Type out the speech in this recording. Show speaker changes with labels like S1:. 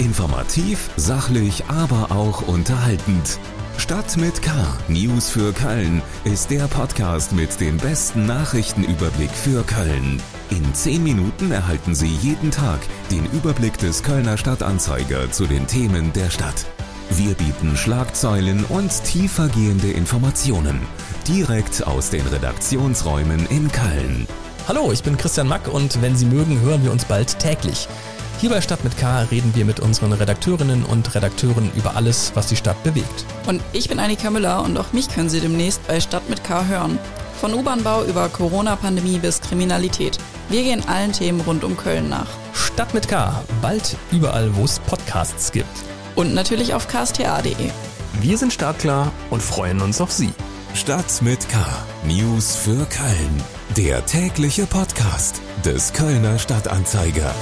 S1: Informativ, sachlich, aber auch unterhaltend. Stadt mit K. News für Köln ist der Podcast mit dem besten Nachrichtenüberblick für Köln. In 10 Minuten erhalten Sie jeden Tag den Überblick des Kölner Stadtanzeiger zu den Themen der Stadt. Wir bieten Schlagzeilen und tiefergehende Informationen direkt aus den Redaktionsräumen in Köln.
S2: Hallo, ich bin Christian Mack und wenn Sie mögen, hören wir uns bald täglich. Hier bei Stadt mit K reden wir mit unseren Redakteurinnen und Redakteuren über alles, was die Stadt bewegt.
S3: Und ich bin Annika Müller und auch mich können Sie demnächst bei Stadt mit K hören. Von U-Bahn-Bau über Corona-Pandemie bis Kriminalität. Wir gehen allen Themen rund um Köln nach.
S2: Stadt mit K, bald überall, wo es Podcasts gibt.
S3: Und natürlich auf ksta.de.
S2: Wir sind startklar und freuen uns auf Sie.
S1: Stadt mit K. News für Köln. Der tägliche Podcast des Kölner Stadtanzeiger.